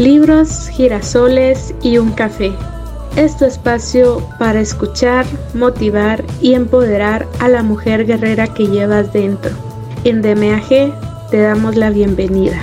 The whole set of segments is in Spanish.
libros, girasoles y un café. Es tu espacio para escuchar, motivar y empoderar a la mujer guerrera que llevas dentro. En DMAG te damos la bienvenida.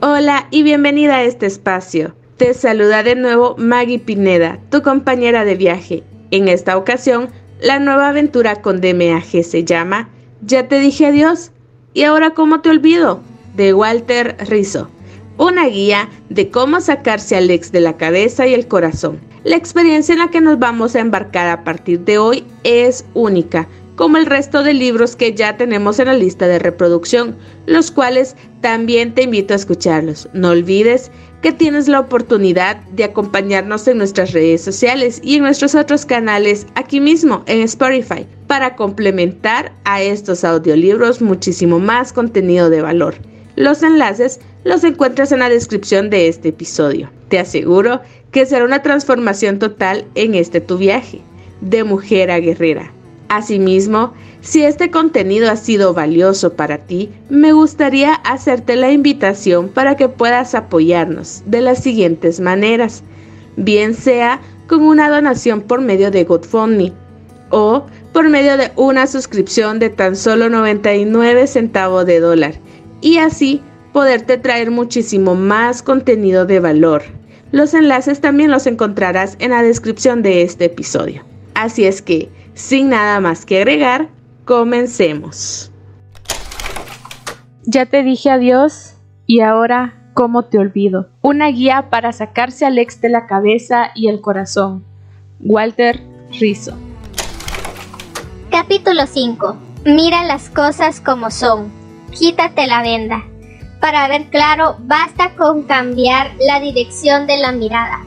Hola y bienvenida a este espacio. Te saluda de nuevo Maggie Pineda, tu compañera de viaje. En esta ocasión, la nueva aventura con DMAG se llama Ya te dije adiós ¿Y ahora cómo te olvido? de Walter Rizzo. Una guía de cómo sacarse al ex de la cabeza y el corazón. La experiencia en la que nos vamos a embarcar a partir de hoy es única, como el resto de libros que ya tenemos en la lista de reproducción, los cuales también te invito a escucharlos. No olvides que tienes la oportunidad de acompañarnos en nuestras redes sociales y en nuestros otros canales aquí mismo en Spotify para complementar a estos audiolibros muchísimo más contenido de valor. Los enlaces los encuentras en la descripción de este episodio. Te aseguro que será una transformación total en este tu viaje, de mujer a guerrera. Asimismo, si este contenido ha sido valioso para ti, me gustaría hacerte la invitación para que puedas apoyarnos de las siguientes maneras, bien sea con una donación por medio de GoFundMe o por medio de una suscripción de tan solo 99 centavos de dólar y así poderte traer muchísimo más contenido de valor. Los enlaces también los encontrarás en la descripción de este episodio. Así es que, sin nada más que agregar, comencemos. Ya te dije adiós y ahora, ¿cómo te olvido? Una guía para sacarse al ex de la cabeza y el corazón. Walter Rizzo. Capítulo 5. Mira las cosas como son. Quítate la venda. Para ver claro, basta con cambiar la dirección de la mirada.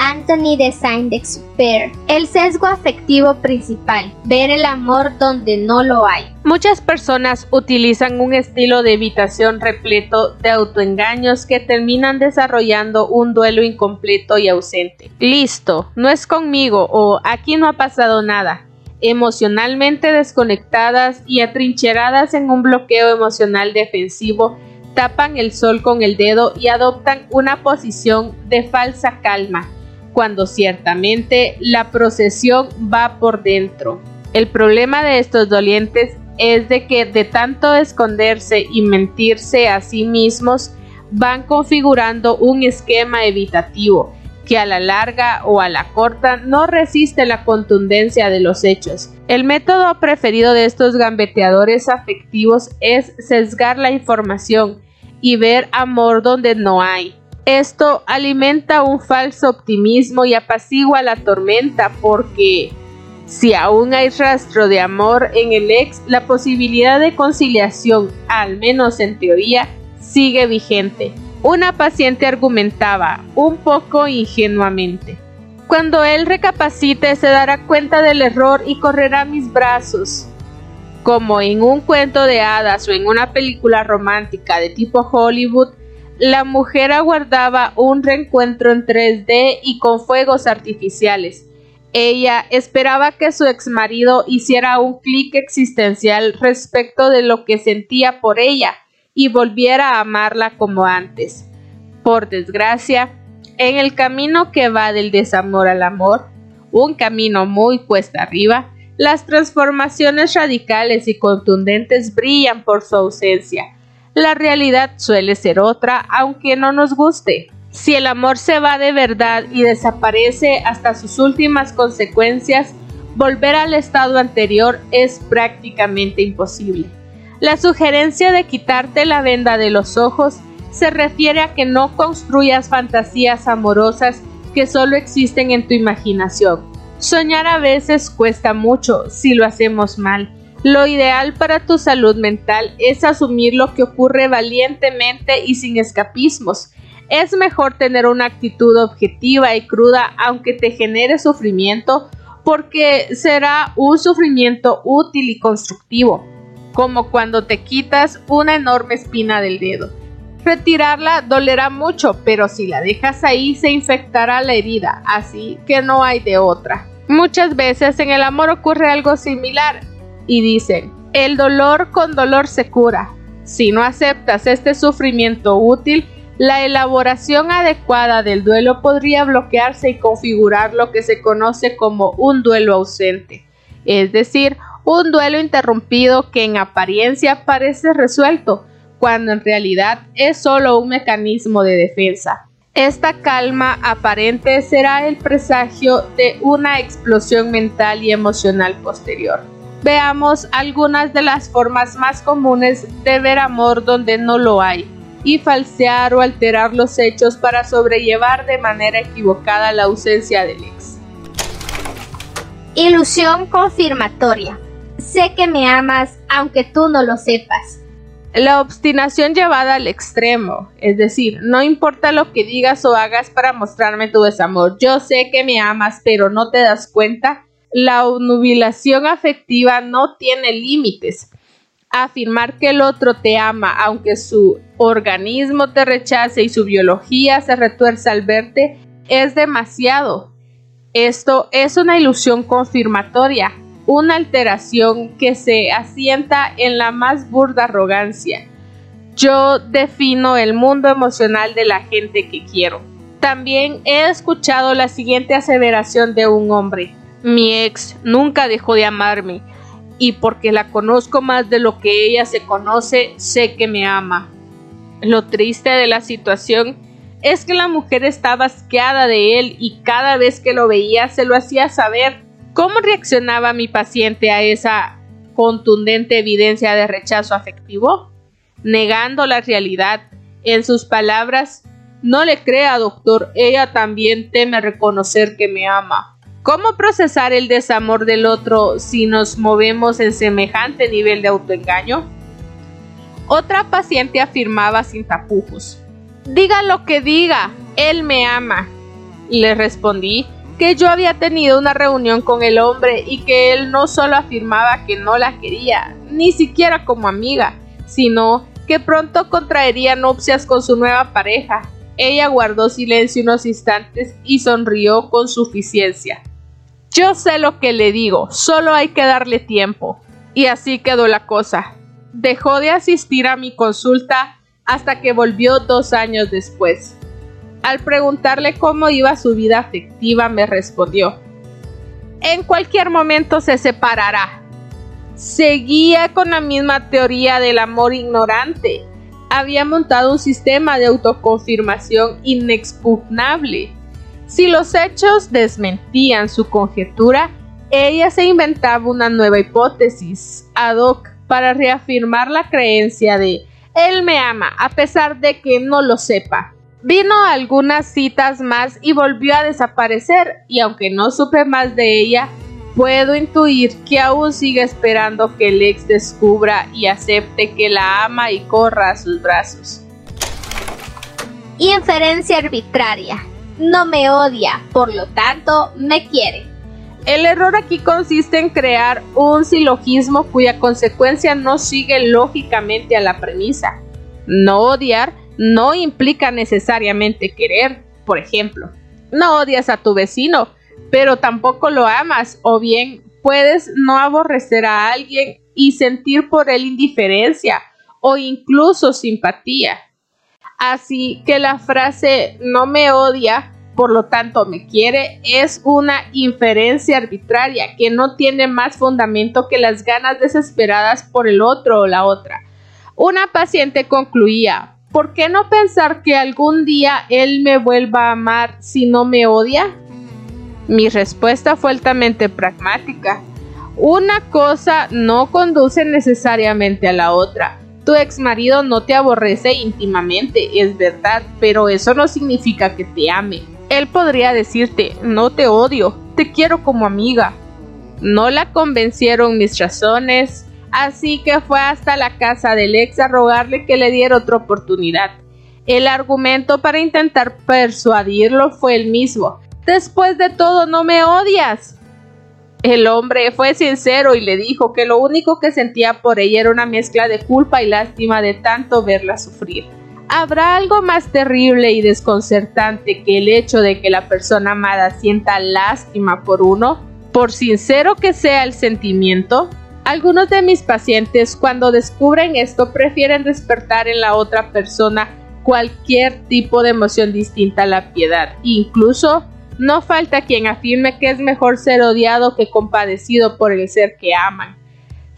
Anthony de Saint-Exupéry. El sesgo afectivo principal, ver el amor donde no lo hay. Muchas personas utilizan un estilo de evitación repleto de autoengaños que terminan desarrollando un duelo incompleto y ausente. Listo, no es conmigo o aquí no ha pasado nada. Emocionalmente desconectadas y atrincheradas en un bloqueo emocional defensivo, tapan el sol con el dedo y adoptan una posición de falsa calma cuando ciertamente la procesión va por dentro. El problema de estos dolientes es de que de tanto esconderse y mentirse a sí mismos van configurando un esquema evitativo que a la larga o a la corta no resiste la contundencia de los hechos. El método preferido de estos gambeteadores afectivos es sesgar la información y ver amor donde no hay. Esto alimenta un falso optimismo y apacigua la tormenta porque si aún hay rastro de amor en el ex, la posibilidad de conciliación, al menos en teoría, sigue vigente. Una paciente argumentaba, un poco ingenuamente. Cuando él recapacite se dará cuenta del error y correrá a mis brazos. Como en un cuento de hadas o en una película romántica de tipo Hollywood, la mujer aguardaba un reencuentro en 3D y con fuegos artificiales. Ella esperaba que su exmarido hiciera un clic existencial respecto de lo que sentía por ella y volviera a amarla como antes. Por desgracia, en el camino que va del desamor al amor, un camino muy cuesta arriba, las transformaciones radicales y contundentes brillan por su ausencia la realidad suele ser otra, aunque no nos guste. Si el amor se va de verdad y desaparece hasta sus últimas consecuencias, volver al estado anterior es prácticamente imposible. La sugerencia de quitarte la venda de los ojos se refiere a que no construyas fantasías amorosas que solo existen en tu imaginación. Soñar a veces cuesta mucho si lo hacemos mal, lo ideal para tu salud mental es asumir lo que ocurre valientemente y sin escapismos. Es mejor tener una actitud objetiva y cruda aunque te genere sufrimiento porque será un sufrimiento útil y constructivo, como cuando te quitas una enorme espina del dedo. Retirarla dolerá mucho, pero si la dejas ahí se infectará la herida, así que no hay de otra. Muchas veces en el amor ocurre algo similar y dicen, el dolor con dolor se cura. Si no aceptas este sufrimiento útil, la elaboración adecuada del duelo podría bloquearse y configurar lo que se conoce como un duelo ausente, es decir, un duelo interrumpido que en apariencia parece resuelto, cuando en realidad es solo un mecanismo de defensa. Esta calma aparente será el presagio de una explosión mental y emocional posterior. Veamos algunas de las formas más comunes de ver amor donde no lo hay y falsear o alterar los hechos para sobrellevar de manera equivocada la ausencia del ex. Ilusión confirmatoria. Sé que me amas aunque tú no lo sepas. La obstinación llevada al extremo, es decir, no importa lo que digas o hagas para mostrarme tu desamor, yo sé que me amas pero no te das cuenta. La nubilación afectiva no tiene límites. Afirmar que el otro te ama aunque su organismo te rechace y su biología se retuerce al verte es demasiado. Esto es una ilusión confirmatoria, una alteración que se asienta en la más burda arrogancia. Yo defino el mundo emocional de la gente que quiero. También he escuchado la siguiente aseveración de un hombre. Mi ex nunca dejó de amarme y porque la conozco más de lo que ella se conoce, sé que me ama. Lo triste de la situación es que la mujer estaba asqueada de él y cada vez que lo veía se lo hacía saber. ¿Cómo reaccionaba mi paciente a esa contundente evidencia de rechazo afectivo? Negando la realidad. En sus palabras, no le crea, doctor, ella también teme reconocer que me ama. ¿Cómo procesar el desamor del otro si nos movemos en semejante nivel de autoengaño? Otra paciente afirmaba sin tapujos. Diga lo que diga, él me ama. Le respondí, que yo había tenido una reunión con el hombre y que él no solo afirmaba que no la quería, ni siquiera como amiga, sino que pronto contraería nupcias con su nueva pareja. Ella guardó silencio unos instantes y sonrió con suficiencia. Yo sé lo que le digo, solo hay que darle tiempo. Y así quedó la cosa. Dejó de asistir a mi consulta hasta que volvió dos años después. Al preguntarle cómo iba su vida afectiva, me respondió, en cualquier momento se separará. Seguía con la misma teoría del amor ignorante. Había montado un sistema de autoconfirmación inexpugnable. Si los hechos desmentían su conjetura, ella se inventaba una nueva hipótesis ad hoc para reafirmar la creencia de él me ama a pesar de que no lo sepa. Vino algunas citas más y volvió a desaparecer, y aunque no supe más de ella, puedo intuir que aún sigue esperando que el ex descubra y acepte que la ama y corra a sus brazos. Inferencia arbitraria. No me odia, por lo tanto, me quiere. El error aquí consiste en crear un silogismo cuya consecuencia no sigue lógicamente a la premisa. No odiar no implica necesariamente querer. Por ejemplo, no odias a tu vecino, pero tampoco lo amas, o bien puedes no aborrecer a alguien y sentir por él indiferencia o incluso simpatía. Así que la frase no me odia, por lo tanto me quiere, es una inferencia arbitraria que no tiene más fundamento que las ganas desesperadas por el otro o la otra. Una paciente concluía, ¿por qué no pensar que algún día él me vuelva a amar si no me odia? Mi respuesta fue altamente pragmática. Una cosa no conduce necesariamente a la otra. Tu ex marido no te aborrece íntimamente, es verdad, pero eso no significa que te ame. Él podría decirte, no te odio, te quiero como amiga. No la convencieron mis razones, así que fue hasta la casa del ex a rogarle que le diera otra oportunidad. El argumento para intentar persuadirlo fue el mismo. Después de todo, no me odias. El hombre fue sincero y le dijo que lo único que sentía por ella era una mezcla de culpa y lástima de tanto verla sufrir. ¿Habrá algo más terrible y desconcertante que el hecho de que la persona amada sienta lástima por uno? Por sincero que sea el sentimiento, Algunos de mis pacientes cuando descubren esto prefieren despertar en la otra persona cualquier tipo de emoción distinta a la piedad. Incluso no falta quien afirme que es mejor ser odiado que compadecido por el ser que aman.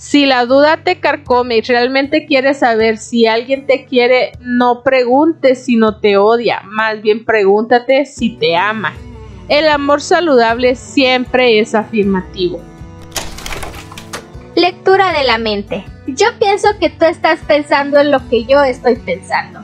Si la duda te carcome y realmente quieres saber si alguien te quiere, no preguntes si no te odia, más bien pregúntate si te ama. El amor saludable siempre es afirmativo. Lectura de la mente. Yo pienso que tú estás pensando en lo que yo estoy pensando.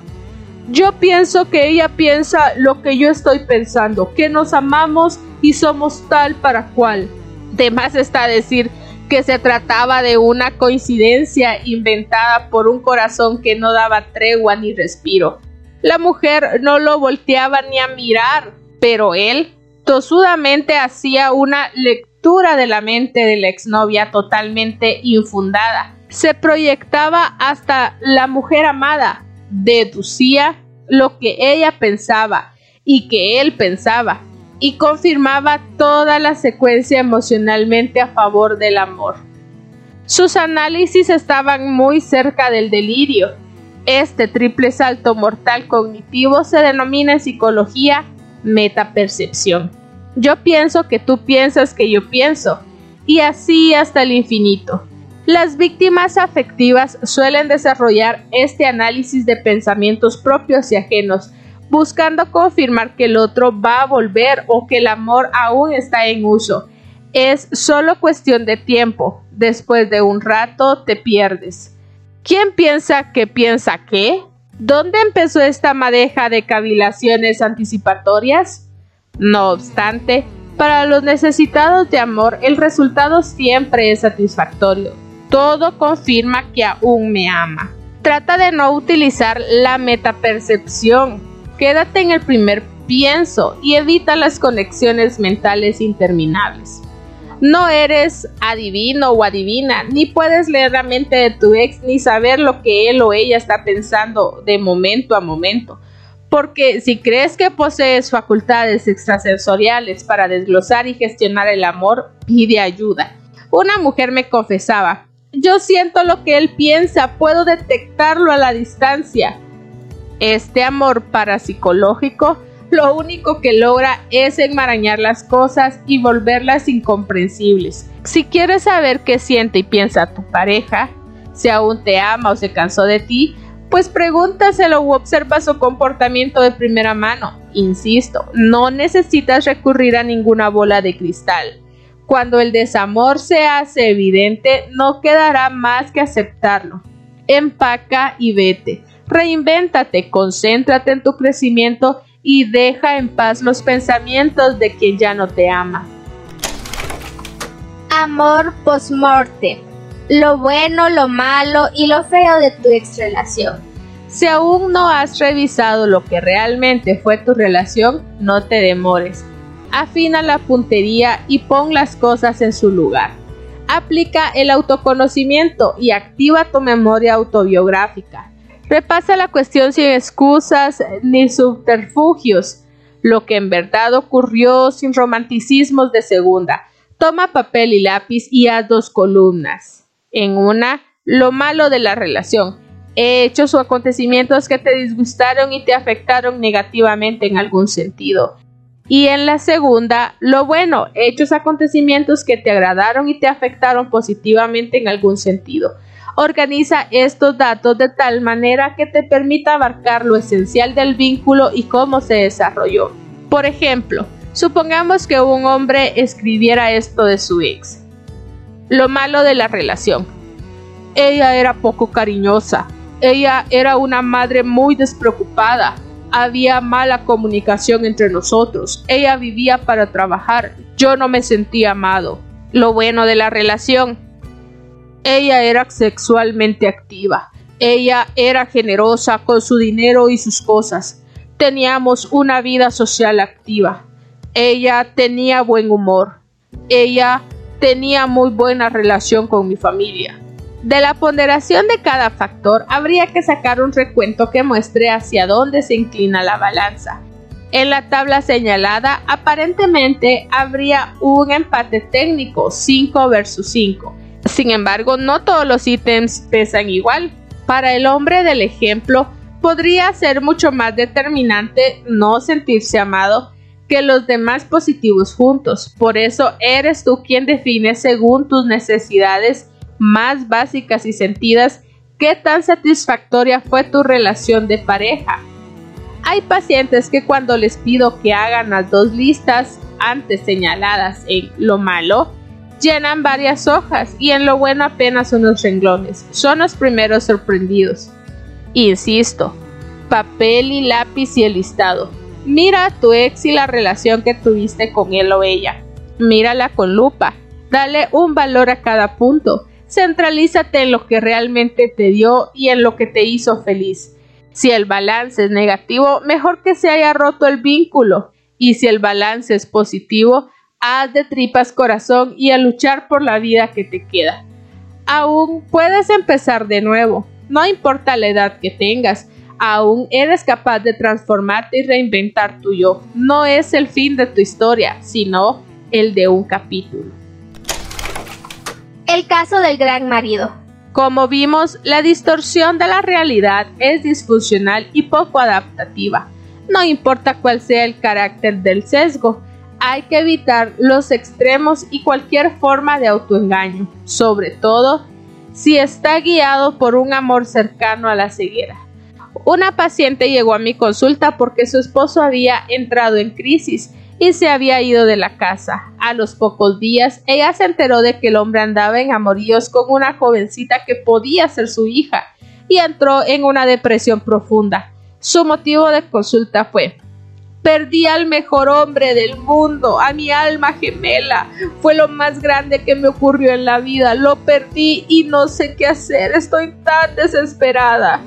Yo pienso que ella piensa lo que yo estoy pensando, que nos amamos y somos tal para cual. De más está decir que se trataba de una coincidencia inventada por un corazón que no daba tregua ni respiro. La mujer no lo volteaba ni a mirar, pero él tosudamente hacía una lectura de la mente de la exnovia totalmente infundada. Se proyectaba hasta la mujer amada, deducía lo que ella pensaba y que él pensaba, y confirmaba toda la secuencia emocionalmente a favor del amor. Sus análisis estaban muy cerca del delirio. Este triple salto mortal cognitivo se denomina en psicología metapercepción. Yo pienso que tú piensas que yo pienso, y así hasta el infinito. Las víctimas afectivas suelen desarrollar este análisis de pensamientos propios y ajenos, buscando confirmar que el otro va a volver o que el amor aún está en uso. Es solo cuestión de tiempo. Después de un rato te pierdes. ¿Quién piensa que piensa qué? ¿Dónde empezó esta madeja de cavilaciones anticipatorias? No obstante, para los necesitados de amor el resultado siempre es satisfactorio. Todo confirma que aún me ama. Trata de no utilizar la metapercepción. Quédate en el primer pienso y evita las conexiones mentales interminables. No eres adivino o adivina, ni puedes leer la mente de tu ex ni saber lo que él o ella está pensando de momento a momento. Porque si crees que posees facultades extrasensoriales para desglosar y gestionar el amor, pide ayuda. Una mujer me confesaba, yo siento lo que él piensa, puedo detectarlo a la distancia. Este amor parapsicológico lo único que logra es enmarañar las cosas y volverlas incomprensibles. Si quieres saber qué siente y piensa tu pareja, si aún te ama o se cansó de ti, pues pregúntaselo u observa su comportamiento de primera mano. Insisto, no necesitas recurrir a ninguna bola de cristal. Cuando el desamor se hace evidente, no quedará más que aceptarlo. Empaca y vete. Reinvéntate, concéntrate en tu crecimiento y deja en paz los pensamientos de quien ya no te ama. Amor post-mortem lo bueno, lo malo y lo feo de tu ex relación. Si aún no has revisado lo que realmente fue tu relación, no te demores. Afina la puntería y pon las cosas en su lugar. Aplica el autoconocimiento y activa tu memoria autobiográfica. Repasa la cuestión sin excusas ni subterfugios, lo que en verdad ocurrió sin romanticismos de segunda. Toma papel y lápiz y haz dos columnas en una lo malo de la relación, hechos o acontecimientos que te disgustaron y te afectaron negativamente en algún sentido. Y en la segunda, lo bueno, hechos, acontecimientos que te agradaron y te afectaron positivamente en algún sentido. Organiza estos datos de tal manera que te permita abarcar lo esencial del vínculo y cómo se desarrolló. Por ejemplo, supongamos que un hombre escribiera esto de su ex. Lo malo de la relación. Ella era poco cariñosa. Ella era una madre muy despreocupada. Había mala comunicación entre nosotros. Ella vivía para trabajar. Yo no me sentía amado. Lo bueno de la relación. Ella era sexualmente activa. Ella era generosa con su dinero y sus cosas. Teníamos una vida social activa. Ella tenía buen humor. Ella tenía muy buena relación con mi familia. De la ponderación de cada factor habría que sacar un recuento que muestre hacia dónde se inclina la balanza. En la tabla señalada aparentemente habría un empate técnico 5 versus 5. Sin embargo, no todos los ítems pesan igual. Para el hombre del ejemplo, podría ser mucho más determinante no sentirse amado que los demás positivos juntos. Por eso eres tú quien define según tus necesidades más básicas y sentidas qué tan satisfactoria fue tu relación de pareja. Hay pacientes que cuando les pido que hagan las dos listas antes señaladas en lo malo, llenan varias hojas y en lo bueno apenas unos renglones. Son los primeros sorprendidos. Insisto, papel y lápiz y el listado. Mira a tu ex y la relación que tuviste con él o ella. Mírala con lupa. Dale un valor a cada punto. Centralízate en lo que realmente te dio y en lo que te hizo feliz. Si el balance es negativo, mejor que se haya roto el vínculo. Y si el balance es positivo, haz de tripas corazón y a luchar por la vida que te queda. Aún puedes empezar de nuevo, no importa la edad que tengas, aún eres capaz de transformarte y reinventar tu yo. No es el fin de tu historia, sino el de un capítulo. El caso del gran marido. Como vimos, la distorsión de la realidad es disfuncional y poco adaptativa. No importa cuál sea el carácter del sesgo, hay que evitar los extremos y cualquier forma de autoengaño, sobre todo si está guiado por un amor cercano a la ceguera. Una paciente llegó a mi consulta porque su esposo había entrado en crisis y se había ido de la casa. A los pocos días, ella se enteró de que el hombre andaba en amoríos con una jovencita que podía ser su hija y entró en una depresión profunda. Su motivo de consulta fue Perdí al mejor hombre del mundo, a mi alma gemela. Fue lo más grande que me ocurrió en la vida. Lo perdí y no sé qué hacer. Estoy tan desesperada.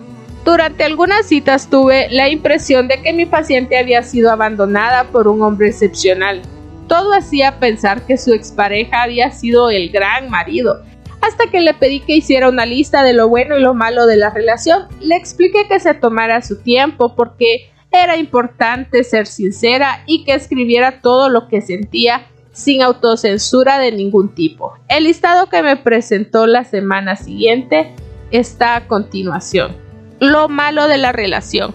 Durante algunas citas tuve la impresión de que mi paciente había sido abandonada por un hombre excepcional. Todo hacía pensar que su expareja había sido el gran marido. Hasta que le pedí que hiciera una lista de lo bueno y lo malo de la relación, le expliqué que se tomara su tiempo porque era importante ser sincera y que escribiera todo lo que sentía sin autocensura de ningún tipo. El listado que me presentó la semana siguiente está a continuación lo malo de la relación.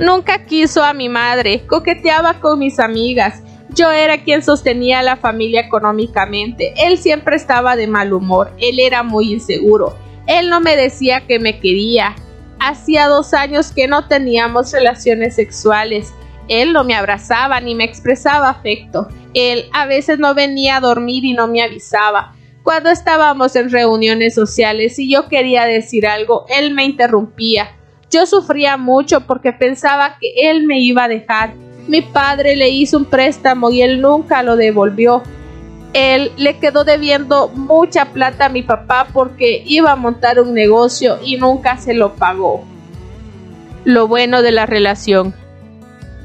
Nunca quiso a mi madre, coqueteaba con mis amigas. Yo era quien sostenía a la familia económicamente. Él siempre estaba de mal humor. Él era muy inseguro. Él no me decía que me quería. Hacía dos años que no teníamos relaciones sexuales. Él no me abrazaba ni me expresaba afecto. Él a veces no venía a dormir y no me avisaba. Cuando estábamos en reuniones sociales y yo quería decir algo, él me interrumpía. Yo sufría mucho porque pensaba que él me iba a dejar. Mi padre le hizo un préstamo y él nunca lo devolvió. Él le quedó debiendo mucha plata a mi papá porque iba a montar un negocio y nunca se lo pagó. Lo bueno de la relación.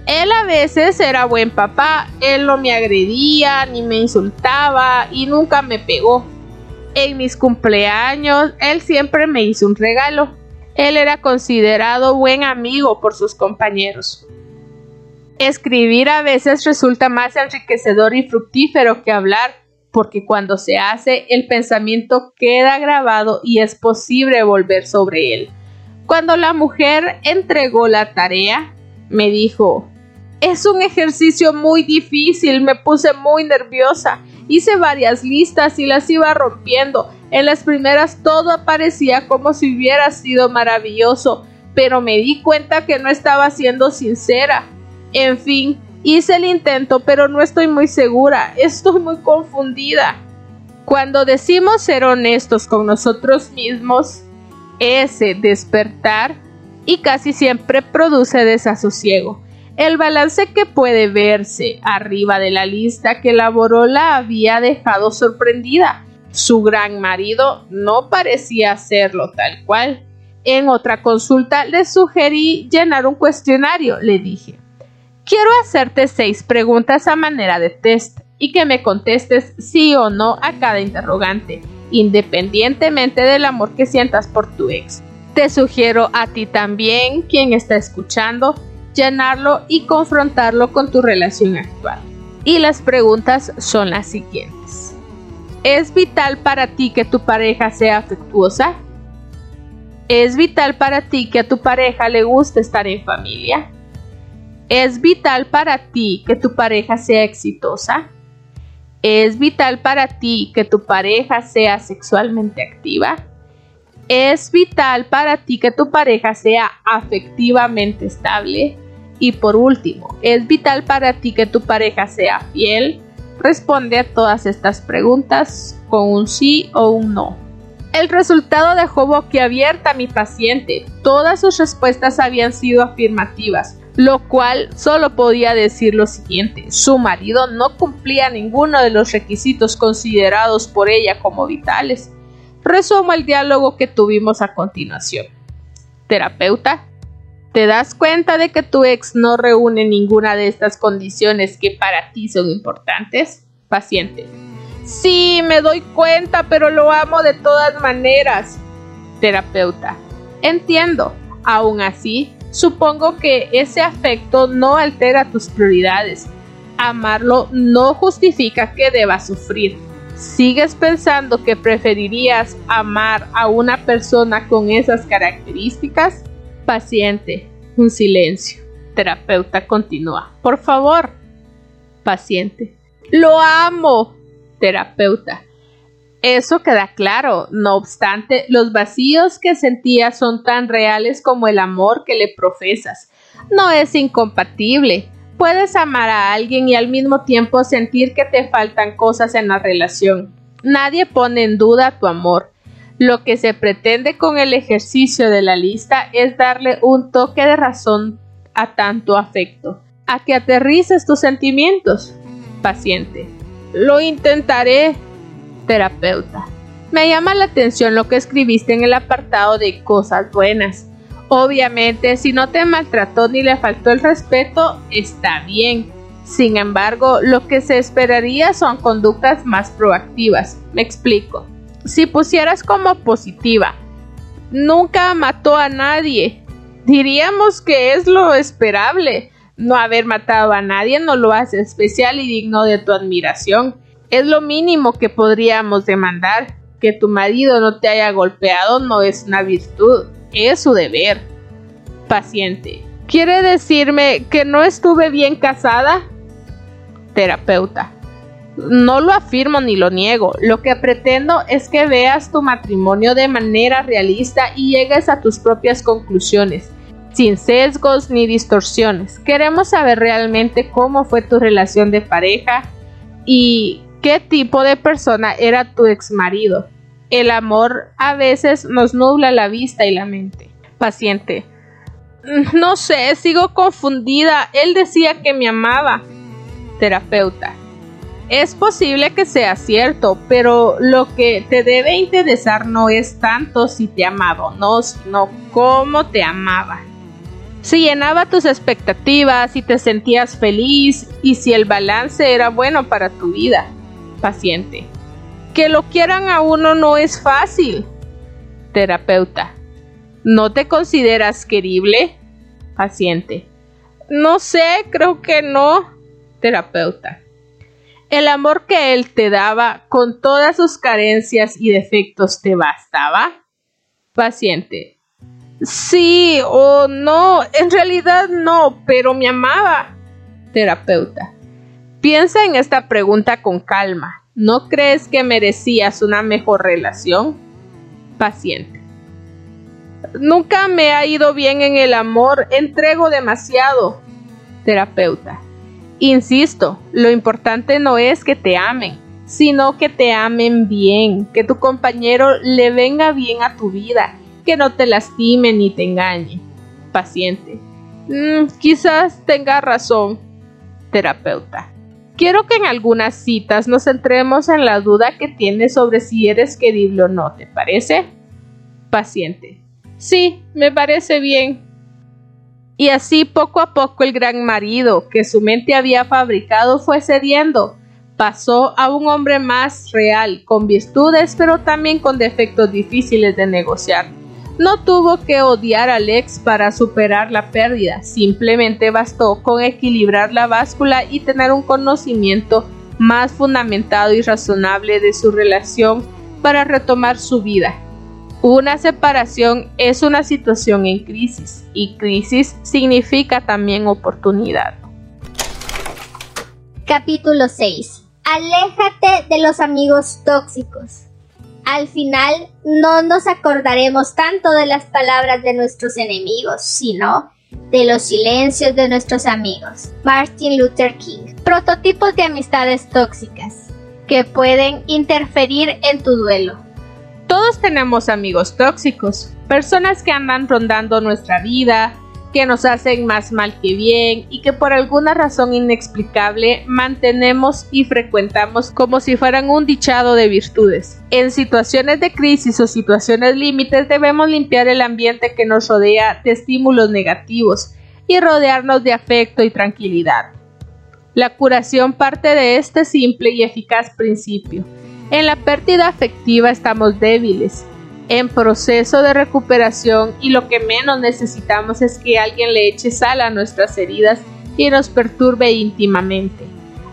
Él a veces era buen papá, él no me agredía ni me insultaba y nunca me pegó. En mis cumpleaños, él siempre me hizo un regalo. Él era considerado buen amigo por sus compañeros. Escribir a veces resulta más enriquecedor y fructífero que hablar, porque cuando se hace, el pensamiento queda grabado y es posible volver sobre él. Cuando la mujer entregó la tarea, me dijo, es un ejercicio muy difícil, me puse muy nerviosa. Hice varias listas y las iba rompiendo. En las primeras todo aparecía como si hubiera sido maravilloso, pero me di cuenta que no estaba siendo sincera. En fin, hice el intento, pero no estoy muy segura. Estoy muy confundida. Cuando decimos ser honestos con nosotros mismos, ese despertar y casi siempre produce desasosiego. El balance que puede verse arriba de la lista que elaboró la había dejado sorprendida. Su gran marido no parecía hacerlo tal cual. En otra consulta le sugerí llenar un cuestionario. Le dije, quiero hacerte seis preguntas a manera de test y que me contestes sí o no a cada interrogante, independientemente del amor que sientas por tu ex. Te sugiero a ti también, quien está escuchando, llenarlo y confrontarlo con tu relación actual. Y las preguntas son las siguientes. ¿Es vital para ti que tu pareja sea afectuosa? ¿Es vital para ti que a tu pareja le guste estar en familia? ¿Es vital para ti que tu pareja sea exitosa? ¿Es vital para ti que tu pareja sea sexualmente activa? ¿Es vital para ti que tu pareja sea afectivamente estable? Y por último, ¿es vital para ti que tu pareja sea fiel? Responde a todas estas preguntas con un sí o un no. El resultado dejó boquiabierta a mi paciente. Todas sus respuestas habían sido afirmativas, lo cual solo podía decir lo siguiente. Su marido no cumplía ninguno de los requisitos considerados por ella como vitales. Resumo el diálogo que tuvimos a continuación. Terapeuta, ¿te das cuenta de que tu ex no reúne ninguna de estas condiciones que para ti son importantes? Paciente. Sí, me doy cuenta, pero lo amo de todas maneras. Terapeuta. Entiendo. Aún así, supongo que ese afecto no altera tus prioridades. Amarlo no justifica que debas sufrir. ¿Sigues pensando que preferirías amar a una persona con esas características? Paciente, un silencio. Terapeuta continúa. Por favor. Paciente. Lo amo. Terapeuta. Eso queda claro. No obstante, los vacíos que sentías son tan reales como el amor que le profesas. No es incompatible. Puedes amar a alguien y al mismo tiempo sentir que te faltan cosas en la relación. Nadie pone en duda tu amor. Lo que se pretende con el ejercicio de la lista es darle un toque de razón a tanto afecto, a que aterrices tus sentimientos. Paciente. Lo intentaré, terapeuta. Me llama la atención lo que escribiste en el apartado de cosas buenas. Obviamente, si no te maltrató ni le faltó el respeto, está bien. Sin embargo, lo que se esperaría son conductas más proactivas. Me explico. Si pusieras como positiva, nunca mató a nadie, diríamos que es lo esperable. No haber matado a nadie no lo hace especial y digno de tu admiración. Es lo mínimo que podríamos demandar. Que tu marido no te haya golpeado no es una virtud es su deber. Paciente. ¿Quiere decirme que no estuve bien casada? Terapeuta. No lo afirmo ni lo niego. Lo que pretendo es que veas tu matrimonio de manera realista y llegues a tus propias conclusiones, sin sesgos ni distorsiones. Queremos saber realmente cómo fue tu relación de pareja y qué tipo de persona era tu ex marido. El amor a veces nos nubla la vista y la mente. Paciente. No sé, sigo confundida. Él decía que me amaba. Terapeuta. Es posible que sea cierto, pero lo que te debe interesar no es tanto si te amaba o no, sino cómo te amaba. Si llenaba tus expectativas, si te sentías feliz y si el balance era bueno para tu vida. Paciente. Que lo quieran a uno no es fácil. Terapeuta. ¿No te consideras querible? Paciente. No sé, creo que no. Terapeuta. ¿El amor que él te daba con todas sus carencias y defectos te bastaba? Paciente. Sí o no, en realidad no, pero me amaba. Terapeuta. Piensa en esta pregunta con calma. ¿No crees que merecías una mejor relación? Paciente. Nunca me ha ido bien en el amor, entrego demasiado. Terapeuta. Insisto, lo importante no es que te amen, sino que te amen bien, que tu compañero le venga bien a tu vida, que no te lastime ni te engañe. Paciente. Mm, quizás tenga razón. Terapeuta. Quiero que en algunas citas nos centremos en la duda que tienes sobre si eres querible o no, ¿te parece? Paciente. Sí, me parece bien. Y así poco a poco el gran marido que su mente había fabricado fue cediendo. Pasó a un hombre más real, con virtudes pero también con defectos difíciles de negociar no tuvo que odiar al ex para superar la pérdida, simplemente bastó con equilibrar la báscula y tener un conocimiento más fundamentado y razonable de su relación para retomar su vida. Una separación es una situación en crisis y crisis significa también oportunidad. Capítulo 6. Aléjate de los amigos tóxicos. Al final no nos acordaremos tanto de las palabras de nuestros enemigos, sino de los silencios de nuestros amigos. Martin Luther King. Prototipos de amistades tóxicas que pueden interferir en tu duelo. Todos tenemos amigos tóxicos, personas que andan rondando nuestra vida, que nos hacen más mal que bien y que por alguna razón inexplicable mantenemos y frecuentamos como si fueran un dichado de virtudes. En situaciones de crisis o situaciones límites debemos limpiar el ambiente que nos rodea de estímulos negativos y rodearnos de afecto y tranquilidad. La curación parte de este simple y eficaz principio. En la pérdida afectiva estamos débiles, en proceso de recuperación y lo que menos necesitamos es que alguien le eche sal a nuestras heridas y nos perturbe íntimamente.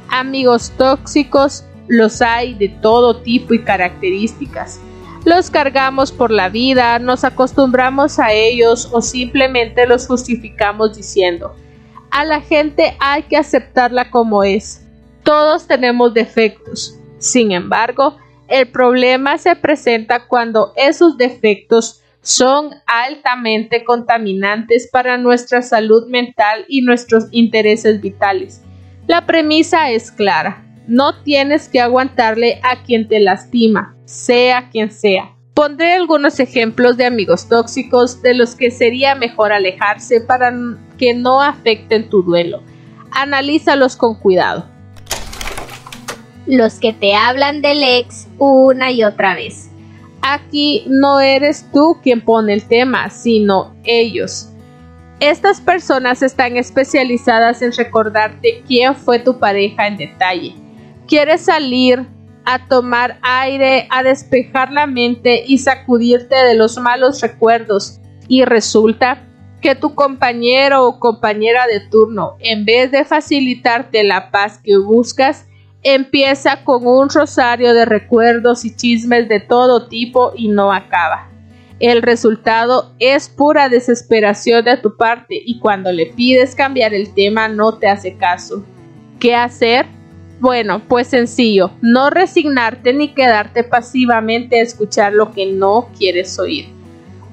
Amigos tóxicos los hay de todo tipo y características. Los cargamos por la vida, nos acostumbramos a ellos o simplemente los justificamos diciendo, a la gente hay que aceptarla como es. Todos tenemos defectos. Sin embargo, el problema se presenta cuando esos defectos son altamente contaminantes para nuestra salud mental y nuestros intereses vitales. La premisa es clara. No tienes que aguantarle a quien te lastima, sea quien sea. Pondré algunos ejemplos de amigos tóxicos de los que sería mejor alejarse para que no afecten tu duelo. Analízalos con cuidado los que te hablan del ex una y otra vez. Aquí no eres tú quien pone el tema, sino ellos. Estas personas están especializadas en recordarte quién fue tu pareja en detalle. Quieres salir a tomar aire, a despejar la mente y sacudirte de los malos recuerdos. Y resulta que tu compañero o compañera de turno, en vez de facilitarte la paz que buscas, empieza con un rosario de recuerdos y chismes de todo tipo y no acaba. El resultado es pura desesperación de tu parte y cuando le pides cambiar el tema no te hace caso. ¿Qué hacer? Bueno, pues sencillo, no resignarte ni quedarte pasivamente a escuchar lo que no quieres oír.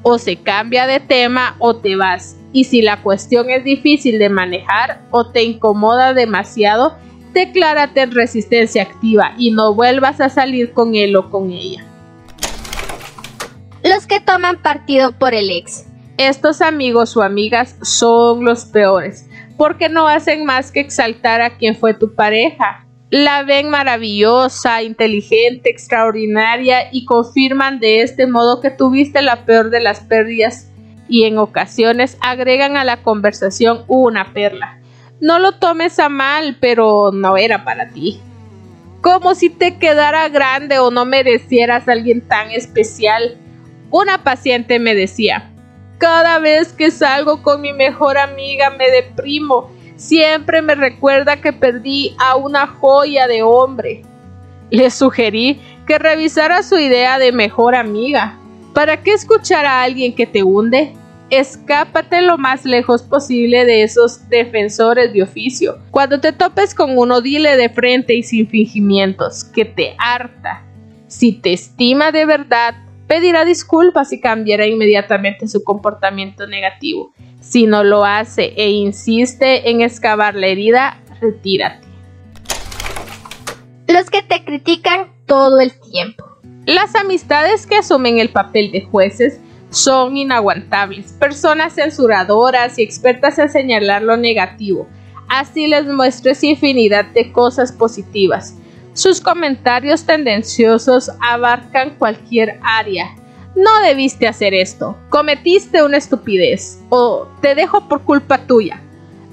O se cambia de tema o te vas. Y si la cuestión es difícil de manejar o te incomoda demasiado, declárate en resistencia activa y no vuelvas a salir con él o con ella. Los que toman partido por el ex. Estos amigos o amigas son los peores, porque no hacen más que exaltar a quien fue tu pareja. La ven maravillosa, inteligente, extraordinaria y confirman de este modo que tuviste la peor de las pérdidas y en ocasiones agregan a la conversación una perla no lo tomes a mal, pero no era para ti. Como si te quedara grande o no merecieras a alguien tan especial. Una paciente me decía, cada vez que salgo con mi mejor amiga me deprimo. Siempre me recuerda que perdí a una joya de hombre. Le sugerí que revisara su idea de mejor amiga. ¿Para qué escuchar a alguien que te hunde? Escápate lo más lejos posible de esos defensores de oficio. Cuando te topes con uno, dile de frente y sin fingimientos que te harta. Si te estima de verdad, pedirá disculpas y cambiará inmediatamente su comportamiento negativo. Si no lo hace e insiste en excavar la herida, retírate. Los que te critican todo el tiempo. Las amistades que asumen el papel de jueces son inaguantables, personas censuradoras y expertas en señalar lo negativo. Así les muestres infinidad de cosas positivas. Sus comentarios tendenciosos abarcan cualquier área. No debiste hacer esto, cometiste una estupidez o te dejo por culpa tuya.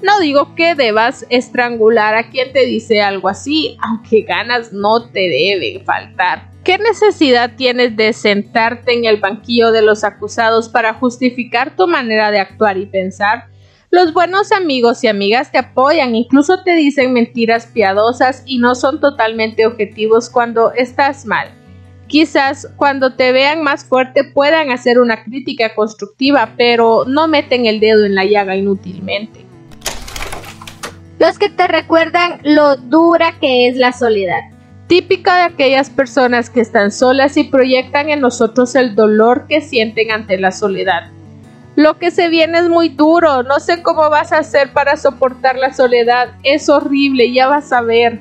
No digo que debas estrangular a quien te dice algo así, aunque ganas no te deben faltar. ¿Qué necesidad tienes de sentarte en el banquillo de los acusados para justificar tu manera de actuar y pensar? Los buenos amigos y amigas te apoyan, incluso te dicen mentiras piadosas y no son totalmente objetivos cuando estás mal. Quizás cuando te vean más fuerte puedan hacer una crítica constructiva, pero no meten el dedo en la llaga inútilmente. Los que te recuerdan lo dura que es la soledad. Típica de aquellas personas que están solas y proyectan en nosotros el dolor que sienten ante la soledad. Lo que se viene es muy duro, no sé cómo vas a hacer para soportar la soledad, es horrible, ya vas a ver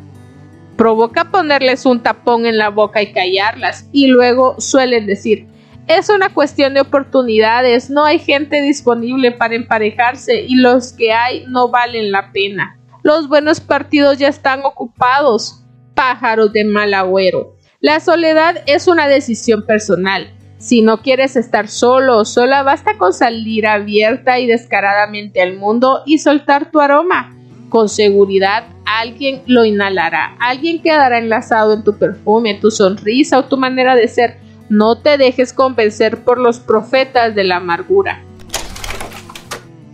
provoca ponerles un tapón en la boca y callarlas, y luego suelen decir, es una cuestión de oportunidades, no hay gente disponible para emparejarse y los que hay no valen la pena. Los buenos partidos ya están ocupados. Pájaros de mal agüero. La soledad es una decisión personal. Si no quieres estar solo o sola, basta con salir abierta y descaradamente al mundo y soltar tu aroma. Con seguridad alguien lo inhalará, alguien quedará enlazado en tu perfume, tu sonrisa o tu manera de ser. No te dejes convencer por los profetas de la amargura.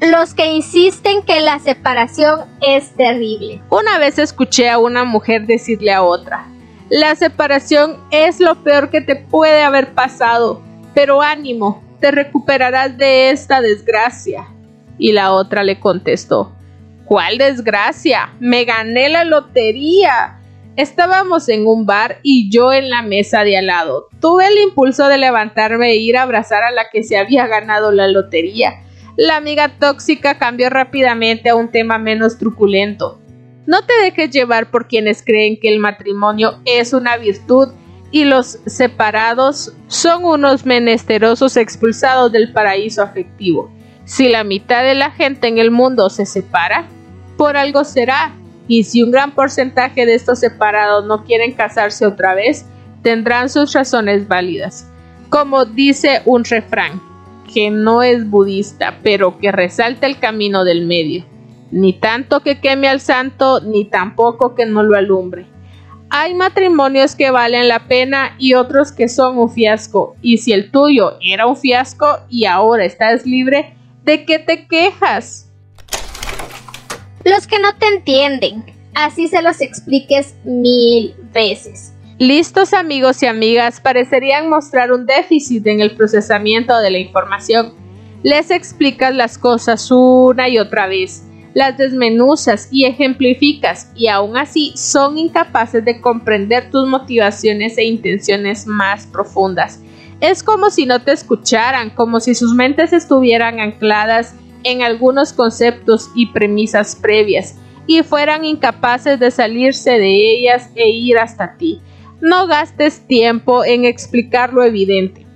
Los que insisten que la separación es terrible. Una vez escuché a una mujer decirle a otra, la separación es lo peor que te puede haber pasado, pero ánimo, te recuperarás de esta desgracia. Y la otra le contestó, ¿Cuál desgracia? Me gané la lotería. Estábamos en un bar y yo en la mesa de al lado. Tuve el impulso de levantarme e ir a abrazar a la que se había ganado la lotería. La amiga tóxica cambió rápidamente a un tema menos truculento. No te dejes llevar por quienes creen que el matrimonio es una virtud y los separados son unos menesterosos expulsados del paraíso afectivo. Si la mitad de la gente en el mundo se separa, por algo será. Y si un gran porcentaje de estos separados no quieren casarse otra vez, tendrán sus razones válidas. Como dice un refrán, que no es budista, pero que resalta el camino del medio. Ni tanto que queme al santo, ni tampoco que no lo alumbre. Hay matrimonios que valen la pena y otros que son un fiasco. Y si el tuyo era un fiasco y ahora estás libre, ¿de qué te quejas? Los que no te entienden, así se los expliques mil veces. Listos amigos y amigas parecerían mostrar un déficit en el procesamiento de la información. Les explicas las cosas una y otra vez, las desmenuzas y ejemplificas y aún así son incapaces de comprender tus motivaciones e intenciones más profundas. Es como si no te escucharan, como si sus mentes estuvieran ancladas en algunos conceptos y premisas previas y fueran incapaces de salirse de ellas e ir hasta ti. No gastes tiempo en explicar lo evidente.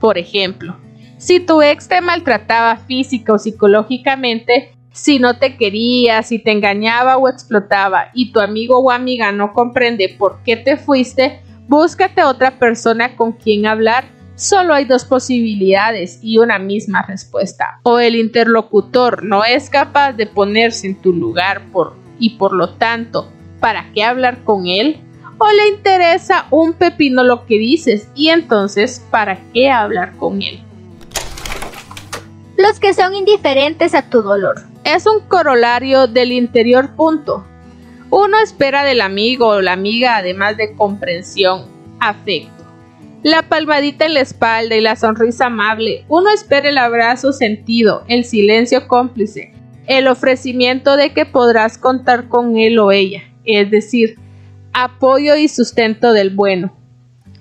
Por ejemplo, si tu ex te maltrataba física o psicológicamente, si no te quería, si te engañaba o explotaba y tu amigo o amiga no comprende por qué te fuiste, búscate otra persona con quien hablar Solo hay dos posibilidades y una misma respuesta. O el interlocutor no es capaz de ponerse en tu lugar y por lo tanto, ¿para qué hablar con él? O le interesa un pepino lo que dices y entonces, ¿para qué hablar con él? Los que son indiferentes a tu dolor. Es un corolario del interior punto. Uno espera del amigo o la amiga, además de comprensión, afecto la palmadita en la espalda y la sonrisa amable. Uno espera el abrazo sentido, el silencio cómplice, el ofrecimiento de que podrás contar con él o ella, es decir, apoyo y sustento del bueno.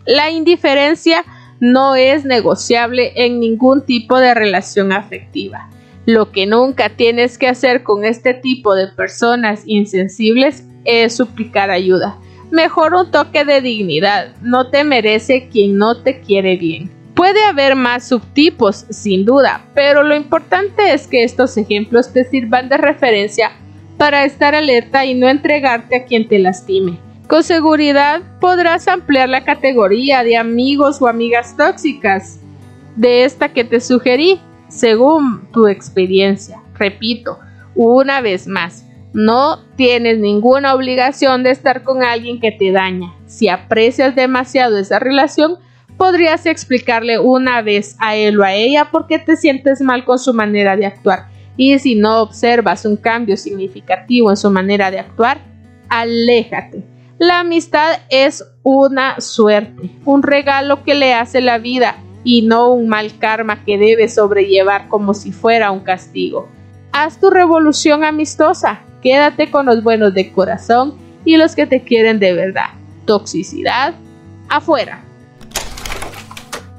La indiferencia no es negociable en ningún tipo de relación afectiva. Lo que nunca tienes que hacer con este tipo de personas insensibles es suplicar ayuda mejor un toque de dignidad. No te merece quien no te quiere bien. Puede haber más subtipos, sin duda, pero lo importante es que estos ejemplos te sirvan de referencia para estar alerta y no entregarte a quien te lastime. Con seguridad podrás ampliar la categoría de amigos o amigas tóxicas de esta que te sugerí, según tu experiencia. Repito, una vez más, no tienes ninguna obligación de estar con alguien que te daña. Si aprecias demasiado esa relación, podrías explicarle una vez a él o a ella por qué te sientes mal con su manera de actuar. y si no observas un cambio significativo en su manera de actuar, aléjate. La amistad es una suerte, un regalo que le hace la vida y no un mal karma que debes sobrellevar como si fuera un castigo. Haz tu revolución amistosa, quédate con los buenos de corazón y los que te quieren de verdad. Toxicidad, afuera.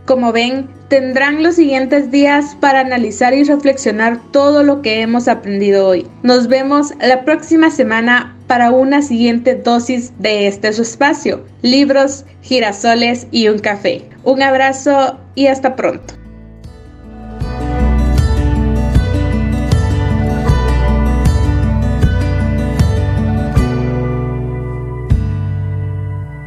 Como ven, tendrán los siguientes días para analizar y reflexionar todo lo que hemos aprendido hoy. Nos vemos la próxima semana para una siguiente dosis de este su espacio, libros, girasoles y un café. Un abrazo y hasta pronto.